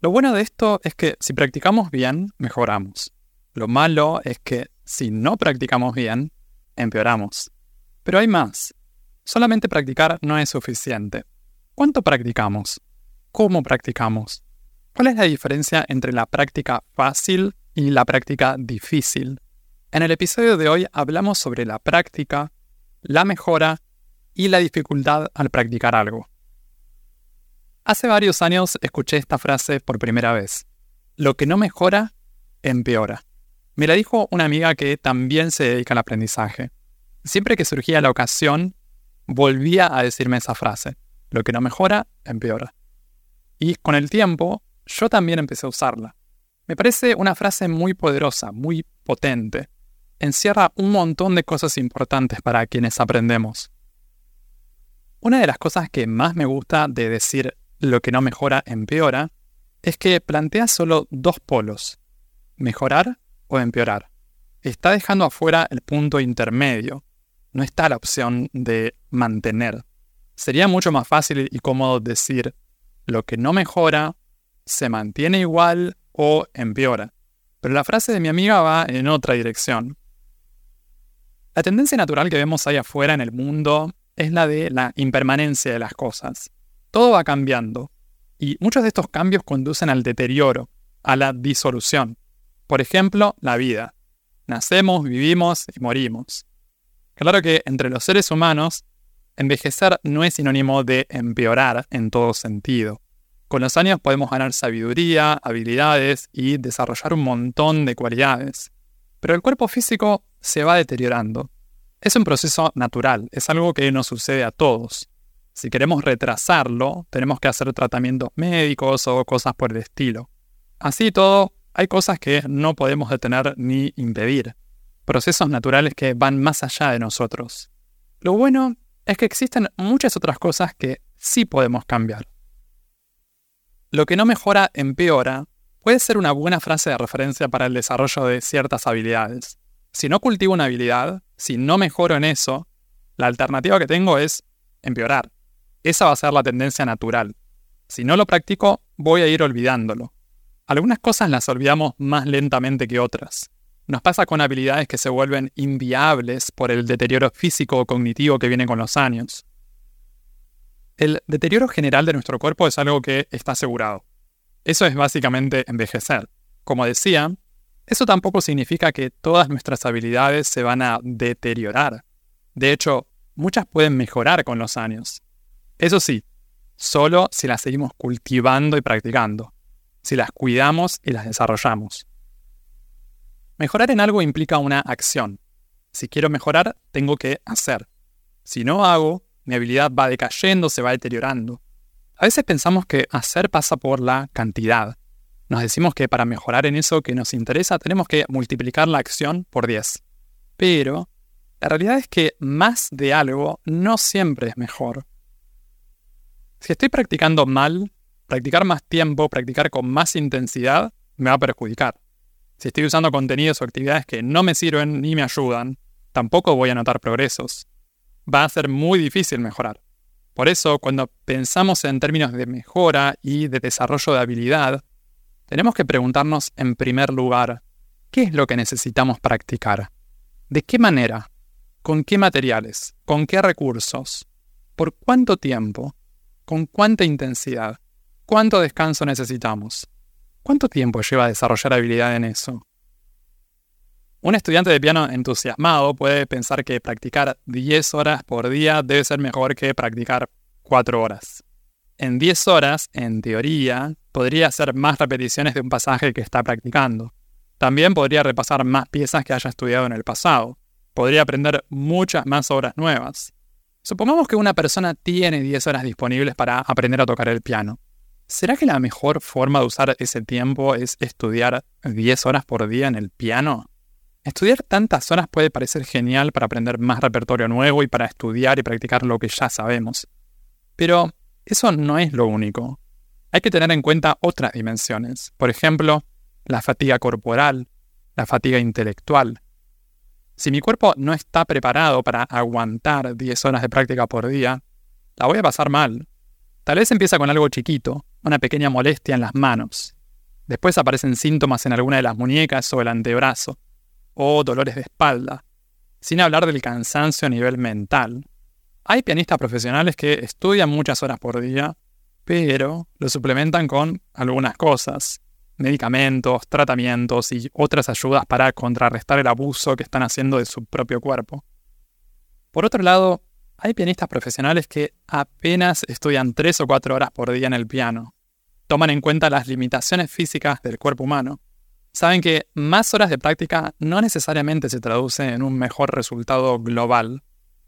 Lo bueno de esto es que si practicamos bien, mejoramos. Lo malo es que si no practicamos bien, empeoramos. Pero hay más. Solamente practicar no es suficiente. ¿Cuánto practicamos? ¿Cómo practicamos? ¿Cuál es la diferencia entre la práctica fácil y la práctica difícil? En el episodio de hoy hablamos sobre la práctica, la mejora y la dificultad al practicar algo. Hace varios años escuché esta frase por primera vez. Lo que no mejora, empeora. Me la dijo una amiga que también se dedica al aprendizaje. Siempre que surgía la ocasión, volvía a decirme esa frase. Lo que no mejora, empeora. Y con el tiempo, yo también empecé a usarla. Me parece una frase muy poderosa, muy potente. Encierra un montón de cosas importantes para quienes aprendemos. Una de las cosas que más me gusta de decir lo que no mejora empeora es que plantea solo dos polos, mejorar o empeorar. Está dejando afuera el punto intermedio, no está la opción de mantener. Sería mucho más fácil y cómodo decir lo que no mejora se mantiene igual o empeora. Pero la frase de mi amiga va en otra dirección. La tendencia natural que vemos ahí afuera en el mundo es la de la impermanencia de las cosas. Todo va cambiando y muchos de estos cambios conducen al deterioro, a la disolución. Por ejemplo, la vida. Nacemos, vivimos y morimos. Claro que entre los seres humanos, envejecer no es sinónimo de empeorar en todo sentido. Con los años podemos ganar sabiduría, habilidades y desarrollar un montón de cualidades. Pero el cuerpo físico se va deteriorando es un proceso natural, es algo que nos sucede a todos. Si queremos retrasarlo, tenemos que hacer tratamientos médicos o cosas por el estilo. Así todo, hay cosas que no podemos detener ni impedir. Procesos naturales que van más allá de nosotros. Lo bueno es que existen muchas otras cosas que sí podemos cambiar. Lo que no mejora empeora puede ser una buena frase de referencia para el desarrollo de ciertas habilidades. Si no cultivo una habilidad, si no mejoro en eso, la alternativa que tengo es empeorar. Esa va a ser la tendencia natural. Si no lo practico, voy a ir olvidándolo. Algunas cosas las olvidamos más lentamente que otras. Nos pasa con habilidades que se vuelven inviables por el deterioro físico o cognitivo que viene con los años. El deterioro general de nuestro cuerpo es algo que está asegurado. Eso es básicamente envejecer. Como decía, eso tampoco significa que todas nuestras habilidades se van a deteriorar. De hecho, muchas pueden mejorar con los años. Eso sí, solo si las seguimos cultivando y practicando, si las cuidamos y las desarrollamos. Mejorar en algo implica una acción. Si quiero mejorar, tengo que hacer. Si no hago, mi habilidad va decayendo, se va deteriorando. A veces pensamos que hacer pasa por la cantidad, nos decimos que para mejorar en eso que nos interesa tenemos que multiplicar la acción por 10. Pero la realidad es que más de algo no siempre es mejor. Si estoy practicando mal, practicar más tiempo, practicar con más intensidad, me va a perjudicar. Si estoy usando contenidos o actividades que no me sirven ni me ayudan, tampoco voy a notar progresos. Va a ser muy difícil mejorar. Por eso, cuando pensamos en términos de mejora y de desarrollo de habilidad, tenemos que preguntarnos en primer lugar, ¿qué es lo que necesitamos practicar? ¿De qué manera? ¿Con qué materiales? ¿Con qué recursos? ¿Por cuánto tiempo? ¿Con cuánta intensidad? ¿Cuánto descanso necesitamos? ¿Cuánto tiempo lleva desarrollar habilidad en eso? Un estudiante de piano entusiasmado puede pensar que practicar 10 horas por día debe ser mejor que practicar 4 horas. En 10 horas, en teoría, podría hacer más repeticiones de un pasaje que está practicando. También podría repasar más piezas que haya estudiado en el pasado. Podría aprender muchas más obras nuevas. Supongamos que una persona tiene 10 horas disponibles para aprender a tocar el piano. ¿será que la mejor forma de usar ese tiempo es estudiar 10 horas por día en el piano? Estudiar tantas horas puede parecer genial para aprender más repertorio nuevo y para estudiar y practicar lo que ya sabemos. Pero eso no es lo único. Hay que tener en cuenta otras dimensiones. Por ejemplo, la fatiga corporal, la fatiga intelectual. Si mi cuerpo no está preparado para aguantar 10 horas de práctica por día, la voy a pasar mal. Tal vez empieza con algo chiquito, una pequeña molestia en las manos. Después aparecen síntomas en alguna de las muñecas o el antebrazo o dolores de espalda, sin hablar del cansancio a nivel mental. Hay pianistas profesionales que estudian muchas horas por día, pero lo suplementan con algunas cosas, medicamentos, tratamientos y otras ayudas para contrarrestar el abuso que están haciendo de su propio cuerpo. Por otro lado, hay pianistas profesionales que apenas estudian 3 o 4 horas por día en el piano. Toman en cuenta las limitaciones físicas del cuerpo humano saben que más horas de práctica no necesariamente se traduce en un mejor resultado global,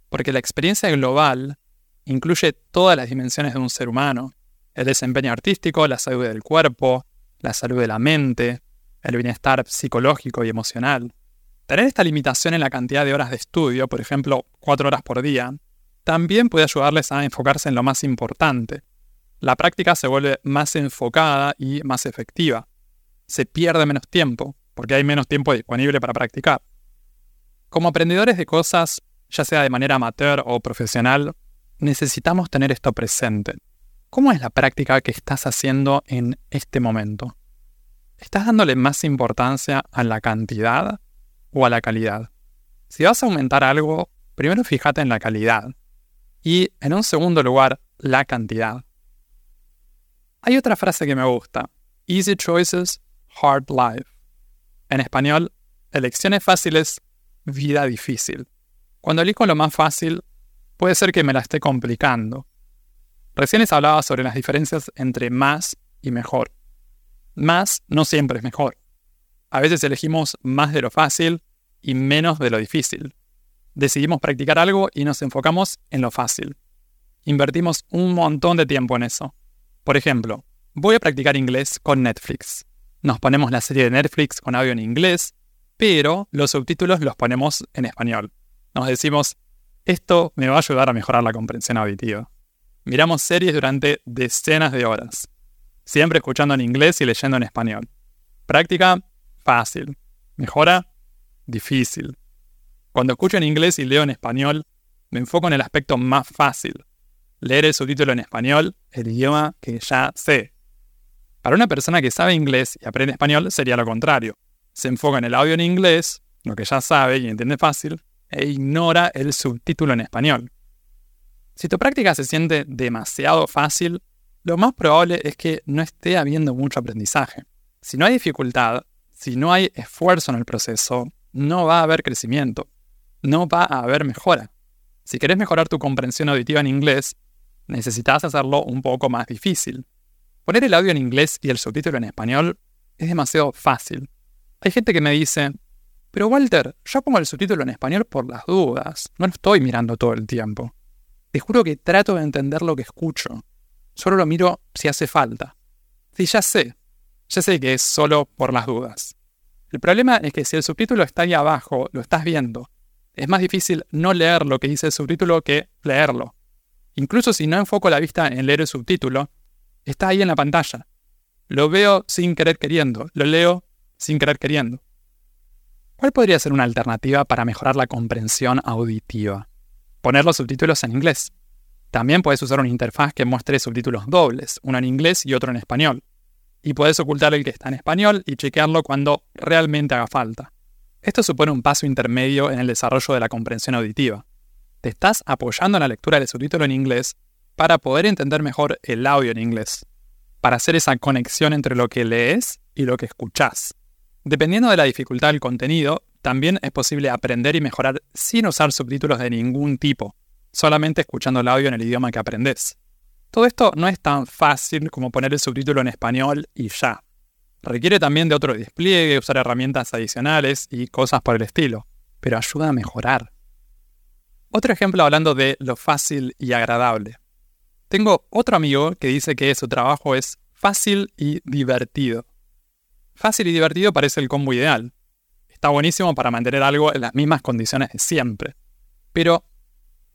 porque la experiencia global incluye todas las dimensiones de un ser humano, el desempeño artístico, la salud del cuerpo, la salud de la mente, el bienestar psicológico y emocional. Tener esta limitación en la cantidad de horas de estudio, por ejemplo, cuatro horas por día, también puede ayudarles a enfocarse en lo más importante. La práctica se vuelve más enfocada y más efectiva se pierde menos tiempo, porque hay menos tiempo disponible para practicar. Como aprendedores de cosas, ya sea de manera amateur o profesional, necesitamos tener esto presente. ¿Cómo es la práctica que estás haciendo en este momento? ¿Estás dándole más importancia a la cantidad o a la calidad? Si vas a aumentar algo, primero fíjate en la calidad y, en un segundo lugar, la cantidad. Hay otra frase que me gusta. Easy choices Hard Life. En español, elecciones fáciles, vida difícil. Cuando elijo lo más fácil, puede ser que me la esté complicando. Recién les hablaba sobre las diferencias entre más y mejor. Más no siempre es mejor. A veces elegimos más de lo fácil y menos de lo difícil. Decidimos practicar algo y nos enfocamos en lo fácil. Invertimos un montón de tiempo en eso. Por ejemplo, voy a practicar inglés con Netflix nos ponemos la serie de Netflix con audio en inglés, pero los subtítulos los ponemos en español. Nos decimos, esto me va a ayudar a mejorar la comprensión auditiva. Miramos series durante decenas de horas, siempre escuchando en inglés y leyendo en español. Práctica, fácil. Mejora, difícil. Cuando escucho en inglés y leo en español, me enfoco en el aspecto más fácil. Leer el subtítulo en español, el idioma que ya sé, para una persona que sabe inglés y aprende español sería lo contrario. Se enfoca en el audio en inglés, lo que ya sabe y entiende fácil, e ignora el subtítulo en español. Si tu práctica se siente demasiado fácil, lo más probable es que no esté habiendo mucho aprendizaje. Si no hay dificultad, si no hay esfuerzo en el proceso, no va a haber crecimiento, no va a haber mejora. Si querés mejorar tu comprensión auditiva en inglés, necesitas hacerlo un poco más difícil. Poner el audio en inglés y el subtítulo en español es demasiado fácil. Hay gente que me dice, pero Walter, yo pongo el subtítulo en español por las dudas, no lo estoy mirando todo el tiempo. Te juro que trato de entender lo que escucho. Solo lo miro si hace falta. Sí, ya sé. Ya sé que es solo por las dudas. El problema es que si el subtítulo está ahí abajo, lo estás viendo. Es más difícil no leer lo que dice el subtítulo que leerlo. Incluso si no enfoco la vista en leer el subtítulo, Está ahí en la pantalla. Lo veo sin querer queriendo. Lo leo sin querer queriendo. ¿Cuál podría ser una alternativa para mejorar la comprensión auditiva? Poner los subtítulos en inglés. También puedes usar una interfaz que muestre subtítulos dobles, uno en inglés y otro en español. Y puedes ocultar el que está en español y chequearlo cuando realmente haga falta. Esto supone un paso intermedio en el desarrollo de la comprensión auditiva. Te estás apoyando en la lectura del subtítulo en inglés para poder entender mejor el audio en inglés, para hacer esa conexión entre lo que lees y lo que escuchás. Dependiendo de la dificultad del contenido, también es posible aprender y mejorar sin usar subtítulos de ningún tipo, solamente escuchando el audio en el idioma que aprendes. Todo esto no es tan fácil como poner el subtítulo en español y ya. Requiere también de otro despliegue, usar herramientas adicionales y cosas por el estilo, pero ayuda a mejorar. Otro ejemplo hablando de lo fácil y agradable. Tengo otro amigo que dice que su trabajo es fácil y divertido. Fácil y divertido parece el combo ideal. Está buenísimo para mantener algo en las mismas condiciones de siempre. Pero,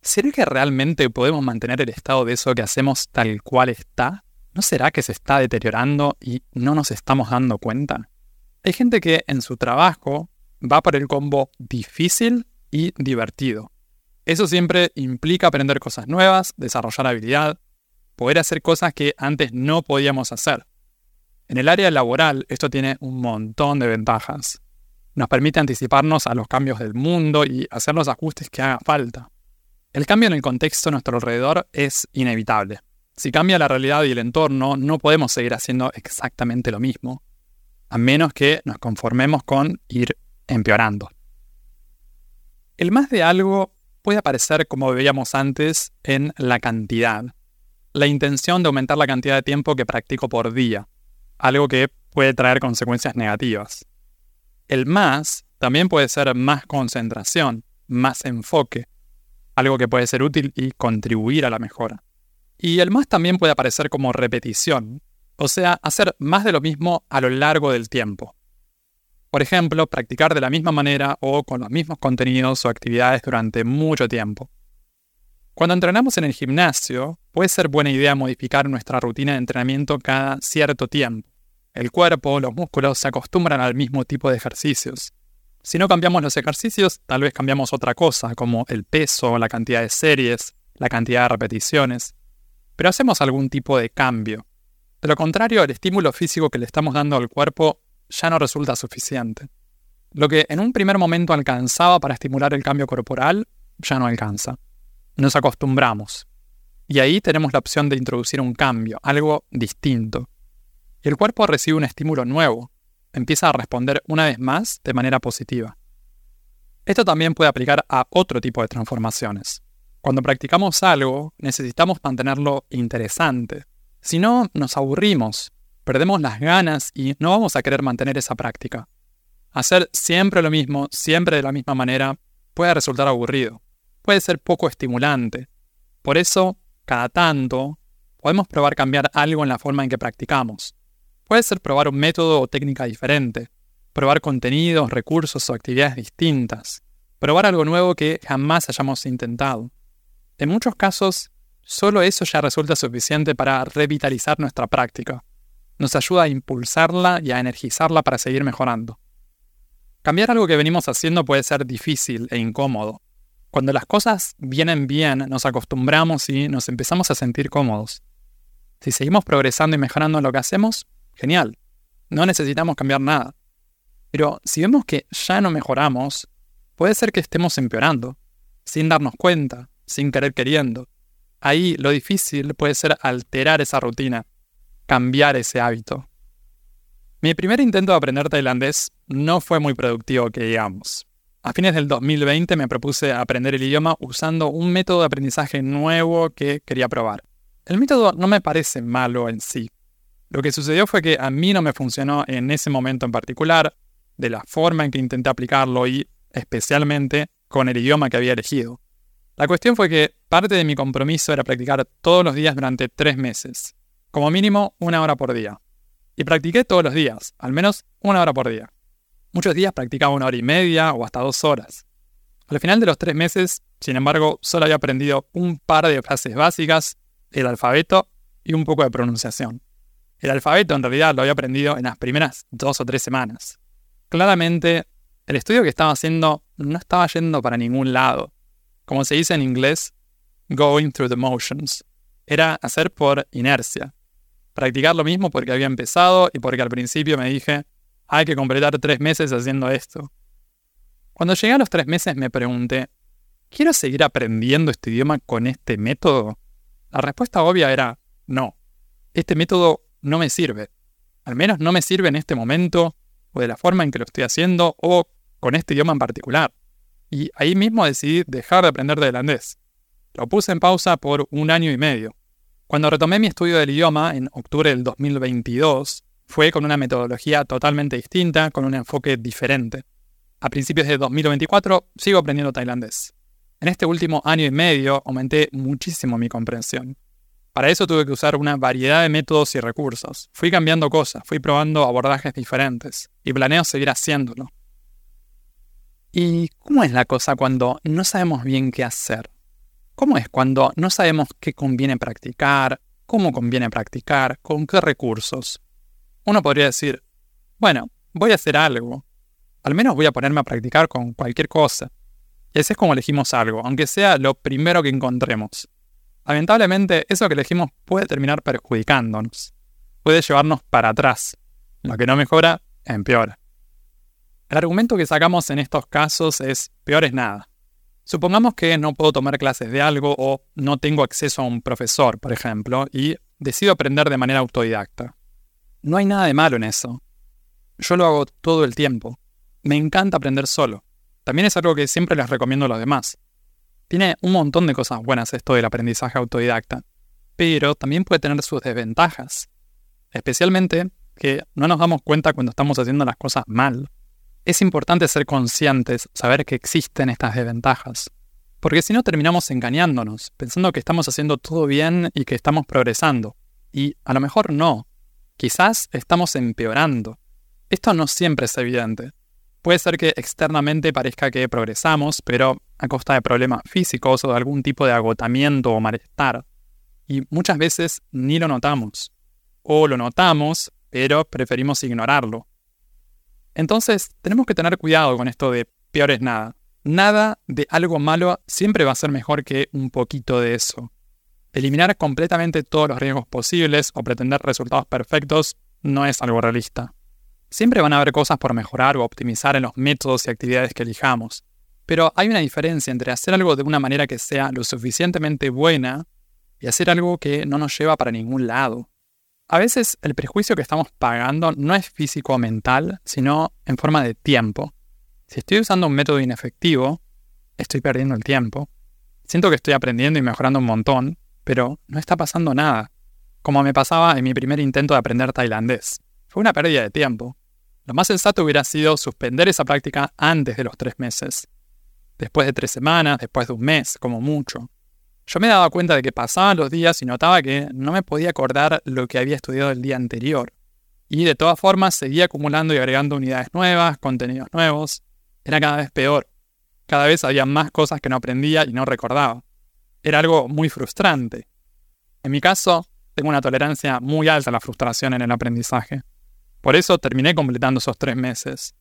¿será que realmente podemos mantener el estado de eso que hacemos tal cual está? ¿No será que se está deteriorando y no nos estamos dando cuenta? Hay gente que en su trabajo va por el combo difícil y divertido. Eso siempre implica aprender cosas nuevas, desarrollar habilidad, poder hacer cosas que antes no podíamos hacer. En el área laboral esto tiene un montón de ventajas. Nos permite anticiparnos a los cambios del mundo y hacer los ajustes que haga falta. El cambio en el contexto a nuestro alrededor es inevitable. Si cambia la realidad y el entorno, no podemos seguir haciendo exactamente lo mismo, a menos que nos conformemos con ir empeorando. El más de algo puede aparecer, como veíamos antes, en la cantidad. La intención de aumentar la cantidad de tiempo que practico por día, algo que puede traer consecuencias negativas. El más también puede ser más concentración, más enfoque, algo que puede ser útil y contribuir a la mejora. Y el más también puede aparecer como repetición, o sea, hacer más de lo mismo a lo largo del tiempo. Por ejemplo, practicar de la misma manera o con los mismos contenidos o actividades durante mucho tiempo. Cuando entrenamos en el gimnasio, puede ser buena idea modificar nuestra rutina de entrenamiento cada cierto tiempo. El cuerpo, los músculos se acostumbran al mismo tipo de ejercicios. Si no cambiamos los ejercicios, tal vez cambiamos otra cosa, como el peso, la cantidad de series, la cantidad de repeticiones. Pero hacemos algún tipo de cambio. De lo contrario, el estímulo físico que le estamos dando al cuerpo ya no resulta suficiente. Lo que en un primer momento alcanzaba para estimular el cambio corporal, ya no alcanza. Nos acostumbramos. Y ahí tenemos la opción de introducir un cambio, algo distinto. Y el cuerpo recibe un estímulo nuevo, empieza a responder una vez más de manera positiva. Esto también puede aplicar a otro tipo de transformaciones. Cuando practicamos algo, necesitamos mantenerlo interesante. Si no, nos aburrimos perdemos las ganas y no vamos a querer mantener esa práctica. Hacer siempre lo mismo, siempre de la misma manera, puede resultar aburrido, puede ser poco estimulante. Por eso, cada tanto, podemos probar cambiar algo en la forma en que practicamos. Puede ser probar un método o técnica diferente, probar contenidos, recursos o actividades distintas, probar algo nuevo que jamás hayamos intentado. En muchos casos, solo eso ya resulta suficiente para revitalizar nuestra práctica nos ayuda a impulsarla y a energizarla para seguir mejorando. Cambiar algo que venimos haciendo puede ser difícil e incómodo. Cuando las cosas vienen bien, nos acostumbramos y nos empezamos a sentir cómodos. Si seguimos progresando y mejorando en lo que hacemos, genial. No necesitamos cambiar nada. Pero si vemos que ya no mejoramos, puede ser que estemos empeorando, sin darnos cuenta, sin querer queriendo. Ahí lo difícil puede ser alterar esa rutina cambiar ese hábito. Mi primer intento de aprender tailandés no fue muy productivo, que digamos. A fines del 2020 me propuse aprender el idioma usando un método de aprendizaje nuevo que quería probar. El método no me parece malo en sí. Lo que sucedió fue que a mí no me funcionó en ese momento en particular, de la forma en que intenté aplicarlo y, especialmente, con el idioma que había elegido. La cuestión fue que parte de mi compromiso era practicar todos los días durante tres meses, como mínimo una hora por día. Y practiqué todos los días, al menos una hora por día. Muchos días practicaba una hora y media o hasta dos horas. Al final de los tres meses, sin embargo, solo había aprendido un par de frases básicas, el alfabeto y un poco de pronunciación. El alfabeto en realidad lo había aprendido en las primeras dos o tres semanas. Claramente, el estudio que estaba haciendo no estaba yendo para ningún lado. Como se dice en inglés, going through the motions. Era hacer por inercia practicar lo mismo porque había empezado y porque al principio me dije, hay que completar tres meses haciendo esto. Cuando llegué a los tres meses me pregunté, ¿quiero seguir aprendiendo este idioma con este método? La respuesta obvia era, no, este método no me sirve. Al menos no me sirve en este momento, o de la forma en que lo estoy haciendo, o con este idioma en particular. Y ahí mismo decidí dejar de aprender de holandés. Lo puse en pausa por un año y medio. Cuando retomé mi estudio del idioma en octubre del 2022, fue con una metodología totalmente distinta, con un enfoque diferente. A principios de 2024 sigo aprendiendo tailandés. En este último año y medio aumenté muchísimo mi comprensión. Para eso tuve que usar una variedad de métodos y recursos. Fui cambiando cosas, fui probando abordajes diferentes y planeo seguir haciéndolo. ¿Y cómo es la cosa cuando no sabemos bien qué hacer? ¿Cómo es cuando no sabemos qué conviene practicar, cómo conviene practicar, con qué recursos? Uno podría decir, bueno, voy a hacer algo. Al menos voy a ponerme a practicar con cualquier cosa. Y así es como elegimos algo, aunque sea lo primero que encontremos. Lamentablemente, eso que elegimos puede terminar perjudicándonos. Puede llevarnos para atrás. Lo que no mejora, empeora. El argumento que sacamos en estos casos es peor es nada. Supongamos que no puedo tomar clases de algo o no tengo acceso a un profesor, por ejemplo, y decido aprender de manera autodidacta. No hay nada de malo en eso. Yo lo hago todo el tiempo. Me encanta aprender solo. También es algo que siempre les recomiendo a los demás. Tiene un montón de cosas buenas esto del aprendizaje autodidacta, pero también puede tener sus desventajas. Especialmente que no nos damos cuenta cuando estamos haciendo las cosas mal. Es importante ser conscientes, saber que existen estas desventajas. Porque si no terminamos engañándonos, pensando que estamos haciendo todo bien y que estamos progresando. Y a lo mejor no. Quizás estamos empeorando. Esto no siempre es evidente. Puede ser que externamente parezca que progresamos, pero a costa de problemas físicos o de algún tipo de agotamiento o malestar. Y muchas veces ni lo notamos. O lo notamos, pero preferimos ignorarlo. Entonces, tenemos que tener cuidado con esto de peor es nada. Nada de algo malo siempre va a ser mejor que un poquito de eso. Eliminar completamente todos los riesgos posibles o pretender resultados perfectos no es algo realista. Siempre van a haber cosas por mejorar o optimizar en los métodos y actividades que elijamos, pero hay una diferencia entre hacer algo de una manera que sea lo suficientemente buena y hacer algo que no nos lleva para ningún lado. A veces el prejuicio que estamos pagando no es físico o mental, sino en forma de tiempo. Si estoy usando un método inefectivo, estoy perdiendo el tiempo. Siento que estoy aprendiendo y mejorando un montón, pero no está pasando nada, como me pasaba en mi primer intento de aprender tailandés. Fue una pérdida de tiempo. Lo más sensato hubiera sido suspender esa práctica antes de los tres meses. Después de tres semanas, después de un mes, como mucho. Yo me daba cuenta de que pasaban los días y notaba que no me podía acordar lo que había estudiado el día anterior. Y de todas formas seguía acumulando y agregando unidades nuevas, contenidos nuevos. Era cada vez peor. Cada vez había más cosas que no aprendía y no recordaba. Era algo muy frustrante. En mi caso, tengo una tolerancia muy alta a la frustración en el aprendizaje. Por eso terminé completando esos tres meses.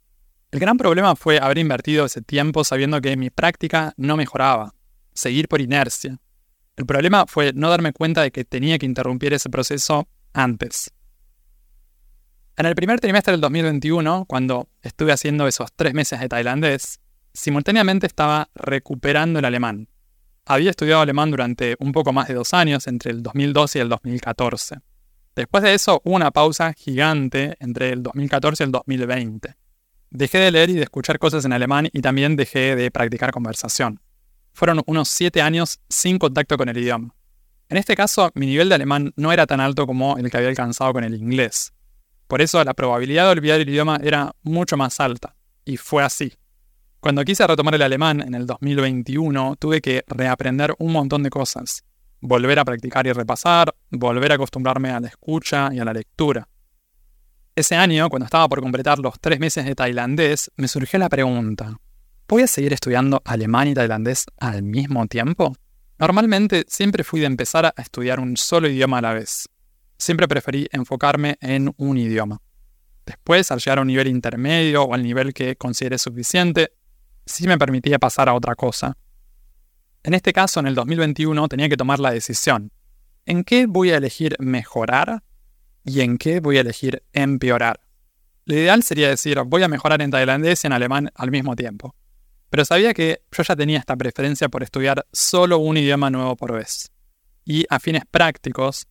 El gran problema fue haber invertido ese tiempo sabiendo que mi práctica no mejoraba, seguir por inercia. El problema fue no darme cuenta de que tenía que interrumpir ese proceso antes. En el primer trimestre del 2021, cuando estuve haciendo esos tres meses de tailandés, simultáneamente estaba recuperando el alemán. Había estudiado alemán durante un poco más de dos años, entre el 2012 y el 2014. Después de eso hubo una pausa gigante entre el 2014 y el 2020. Dejé de leer y de escuchar cosas en alemán y también dejé de practicar conversación fueron unos 7 años sin contacto con el idioma. En este caso, mi nivel de alemán no era tan alto como el que había alcanzado con el inglés. Por eso la probabilidad de olvidar el idioma era mucho más alta. Y fue así. Cuando quise retomar el alemán en el 2021, tuve que reaprender un montón de cosas. Volver a practicar y repasar, volver a acostumbrarme a la escucha y a la lectura. Ese año, cuando estaba por completar los tres meses de tailandés, me surgió la pregunta, ¿Voy a seguir estudiando alemán y tailandés al mismo tiempo? Normalmente siempre fui de empezar a estudiar un solo idioma a la vez. Siempre preferí enfocarme en un idioma. Después, al llegar a un nivel intermedio o al nivel que considere suficiente, sí me permitía pasar a otra cosa. En este caso, en el 2021, tenía que tomar la decisión. ¿En qué voy a elegir mejorar y en qué voy a elegir empeorar? Lo ideal sería decir, voy a mejorar en tailandés y en alemán al mismo tiempo. Pero sabía que yo ya tenía esta preferencia por estudiar solo un idioma nuevo por vez. Y a fines prácticos,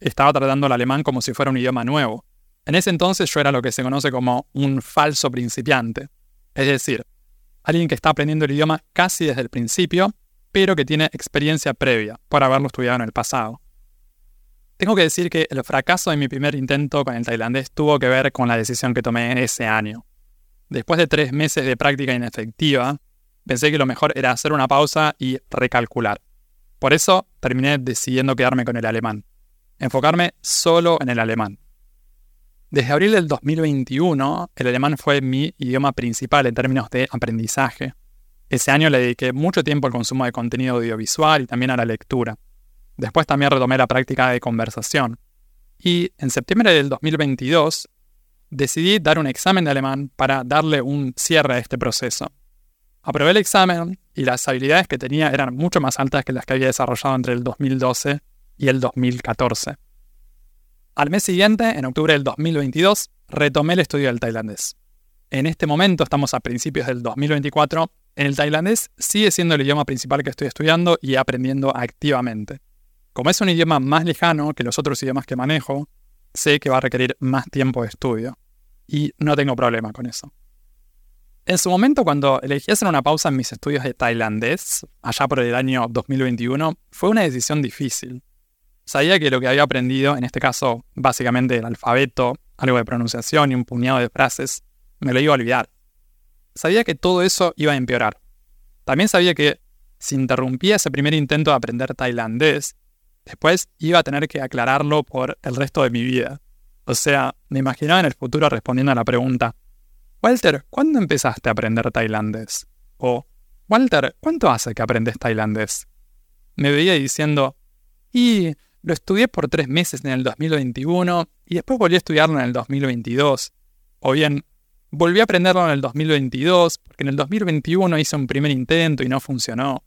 estaba tratando el alemán como si fuera un idioma nuevo. En ese entonces yo era lo que se conoce como un falso principiante. Es decir, alguien que está aprendiendo el idioma casi desde el principio, pero que tiene experiencia previa por haberlo estudiado en el pasado. Tengo que decir que el fracaso de mi primer intento con el tailandés tuvo que ver con la decisión que tomé ese año. Después de tres meses de práctica inefectiva, pensé que lo mejor era hacer una pausa y recalcular. Por eso terminé decidiendo quedarme con el alemán, enfocarme solo en el alemán. Desde abril del 2021, el alemán fue mi idioma principal en términos de aprendizaje. Ese año le dediqué mucho tiempo al consumo de contenido audiovisual y también a la lectura. Después también retomé la práctica de conversación. Y en septiembre del 2022 decidí dar un examen de alemán para darle un cierre a este proceso. Aprobé el examen y las habilidades que tenía eran mucho más altas que las que había desarrollado entre el 2012 y el 2014. Al mes siguiente, en octubre del 2022, retomé el estudio del tailandés. En este momento, estamos a principios del 2024, en el tailandés sigue siendo el idioma principal que estoy estudiando y aprendiendo activamente. Como es un idioma más lejano que los otros idiomas que manejo, sé que va a requerir más tiempo de estudio. Y no tengo problema con eso. En su momento, cuando elegí hacer una pausa en mis estudios de tailandés, allá por el año 2021, fue una decisión difícil. Sabía que lo que había aprendido, en este caso básicamente el alfabeto, algo de pronunciación y un puñado de frases, me lo iba a olvidar. Sabía que todo eso iba a empeorar. También sabía que si interrumpía ese primer intento de aprender tailandés, después iba a tener que aclararlo por el resto de mi vida. O sea, me imaginaba en el futuro respondiendo a la pregunta, Walter, ¿cuándo empezaste a aprender tailandés? O, Walter, ¿cuánto hace que aprendes tailandés? Me veía diciendo, y lo estudié por tres meses en el 2021 y después volví a estudiarlo en el 2022. O bien, volví a aprenderlo en el 2022 porque en el 2021 hice un primer intento y no funcionó.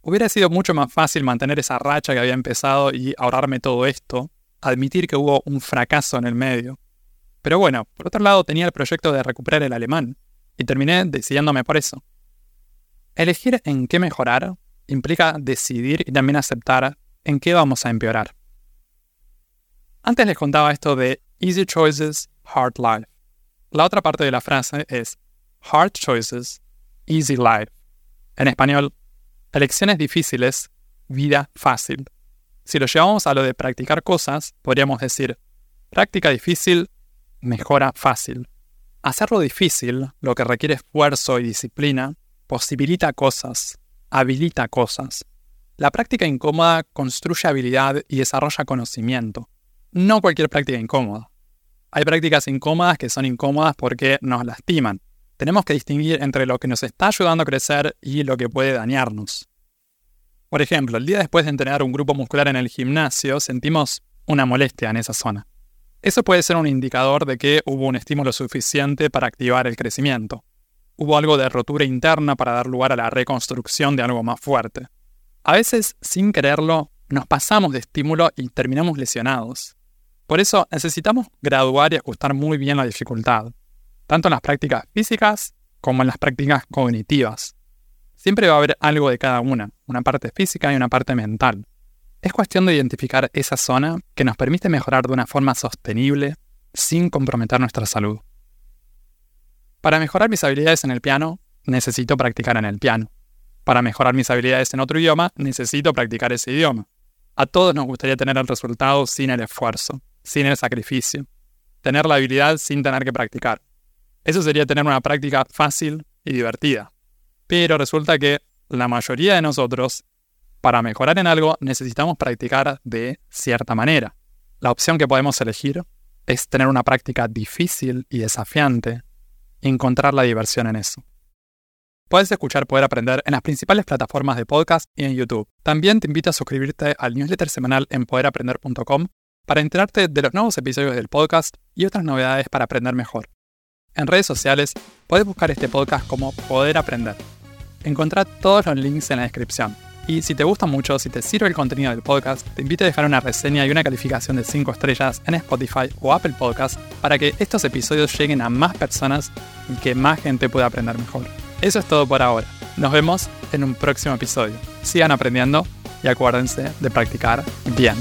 Hubiera sido mucho más fácil mantener esa racha que había empezado y ahorrarme todo esto, admitir que hubo un fracaso en el medio. Pero bueno, por otro lado tenía el proyecto de recuperar el alemán y terminé decidiéndome por eso. Elegir en qué mejorar implica decidir y también aceptar en qué vamos a empeorar. Antes les contaba esto de Easy Choices, Hard Life. La otra parte de la frase es Hard Choices, Easy Life. En español, elecciones difíciles, vida fácil. Si lo llevamos a lo de practicar cosas, podríamos decir, práctica difícil, mejora fácil. Hacerlo difícil, lo que requiere esfuerzo y disciplina, posibilita cosas, habilita cosas. La práctica incómoda construye habilidad y desarrolla conocimiento. No cualquier práctica incómoda. Hay prácticas incómodas que son incómodas porque nos lastiman. Tenemos que distinguir entre lo que nos está ayudando a crecer y lo que puede dañarnos. Por ejemplo, el día después de entrenar un grupo muscular en el gimnasio, sentimos una molestia en esa zona. Eso puede ser un indicador de que hubo un estímulo suficiente para activar el crecimiento. Hubo algo de rotura interna para dar lugar a la reconstrucción de algo más fuerte. A veces, sin quererlo, nos pasamos de estímulo y terminamos lesionados. Por eso necesitamos graduar y ajustar muy bien la dificultad, tanto en las prácticas físicas como en las prácticas cognitivas. Siempre va a haber algo de cada una, una parte física y una parte mental. Es cuestión de identificar esa zona que nos permite mejorar de una forma sostenible sin comprometer nuestra salud. Para mejorar mis habilidades en el piano, necesito practicar en el piano. Para mejorar mis habilidades en otro idioma, necesito practicar ese idioma. A todos nos gustaría tener el resultado sin el esfuerzo, sin el sacrificio, tener la habilidad sin tener que practicar. Eso sería tener una práctica fácil y divertida. Pero resulta que la mayoría de nosotros, para mejorar en algo, necesitamos practicar de cierta manera. La opción que podemos elegir es tener una práctica difícil y desafiante y encontrar la diversión en eso. Puedes escuchar Poder Aprender en las principales plataformas de podcast y en YouTube. También te invito a suscribirte al newsletter semanal en poderaprender.com para enterarte de los nuevos episodios del podcast y otras novedades para aprender mejor. En redes sociales puedes buscar este podcast como Poder Aprender. Encontrá todos los links en la descripción. Y si te gusta mucho, si te sirve el contenido del podcast, te invito a dejar una reseña y una calificación de 5 estrellas en Spotify o Apple Podcast para que estos episodios lleguen a más personas y que más gente pueda aprender mejor. Eso es todo por ahora. Nos vemos en un próximo episodio. Sigan aprendiendo y acuérdense de practicar bien.